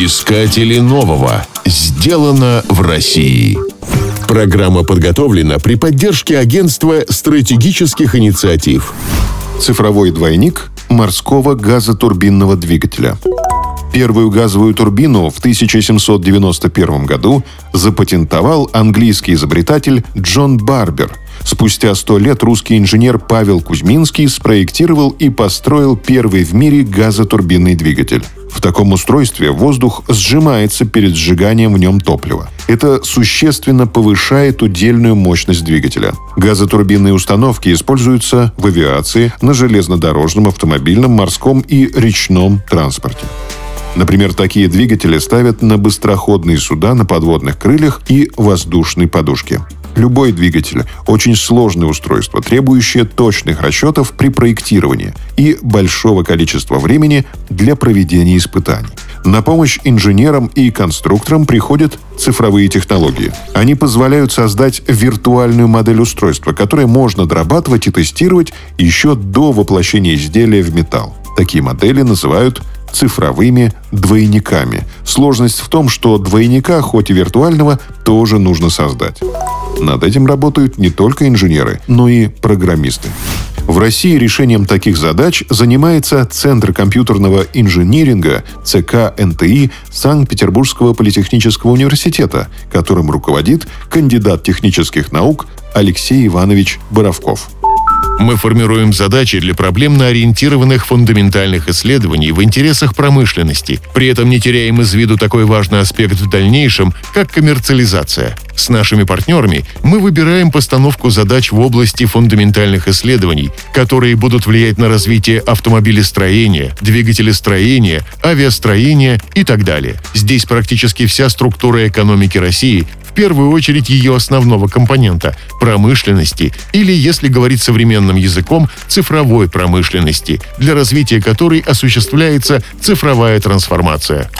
Искатели нового. Сделано в России. Программа подготовлена при поддержке Агентства стратегических инициатив. Цифровой двойник морского газотурбинного двигателя. Первую газовую турбину в 1791 году запатентовал английский изобретатель Джон Барбер – Спустя сто лет русский инженер Павел Кузьминский спроектировал и построил первый в мире газотурбинный двигатель. В таком устройстве воздух сжимается перед сжиганием в нем топлива. Это существенно повышает удельную мощность двигателя. Газотурбинные установки используются в авиации, на железнодорожном, автомобильном, морском и речном транспорте. Например, такие двигатели ставят на быстроходные суда на подводных крыльях и воздушной подушке. Любой двигатель – очень сложное устройство, требующее точных расчетов при проектировании и большого количества времени для проведения испытаний. На помощь инженерам и конструкторам приходят цифровые технологии. Они позволяют создать виртуальную модель устройства, которое можно дорабатывать и тестировать еще до воплощения изделия в металл. Такие модели называют цифровыми двойниками. Сложность в том, что двойника, хоть и виртуального, тоже нужно создать. Над этим работают не только инженеры, но и программисты. В России решением таких задач занимается Центр компьютерного инжиниринга ЦК НТИ Санкт-Петербургского политехнического университета, которым руководит кандидат технических наук Алексей Иванович Боровков. Мы формируем задачи для проблемно ориентированных фундаментальных исследований в интересах промышленности. При этом не теряем из виду такой важный аспект в дальнейшем, как коммерциализация. С нашими партнерами мы выбираем постановку задач в области фундаментальных исследований, которые будут влиять на развитие автомобилестроения, двигателестроения, авиастроения и так далее. Здесь практически вся структура экономики России первую очередь ее основного компонента – промышленности, или, если говорить современным языком, цифровой промышленности, для развития которой осуществляется цифровая трансформация.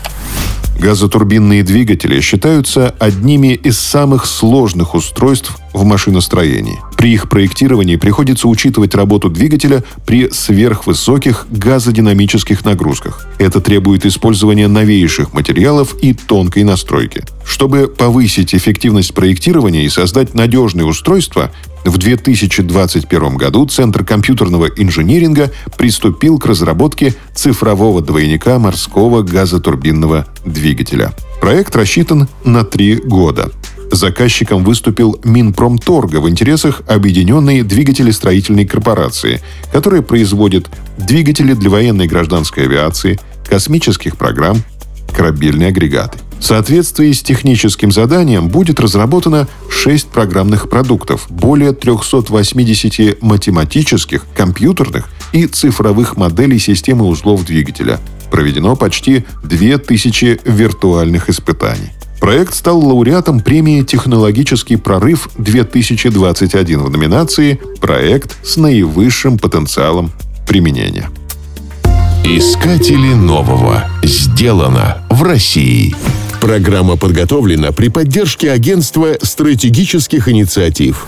Газотурбинные двигатели считаются одними из самых сложных устройств в машиностроении. При их проектировании приходится учитывать работу двигателя при сверхвысоких газодинамических нагрузках. Это требует использования новейших материалов и тонкой настройки. Чтобы повысить эффективность проектирования и создать надежные устройства, в 2021 году Центр компьютерного инжиниринга приступил к разработке цифрового двойника морского газотурбинного двигателя. Проект рассчитан на три года. Заказчиком выступил Минпромторга в интересах Объединенной двигателестроительной корпорации, которая производит двигатели для военной и гражданской авиации, космических программ, корабельные агрегаты. В соответствии с техническим заданием будет разработано 6 программных продуктов, более 380 математических, компьютерных и цифровых моделей системы узлов двигателя. Проведено почти 2000 виртуальных испытаний. Проект стал лауреатом премии «Технологический прорыв-2021» в номинации «Проект с наивысшим потенциалом применения». Искатели нового. Сделано в России. Программа подготовлена при поддержке Агентства стратегических инициатив.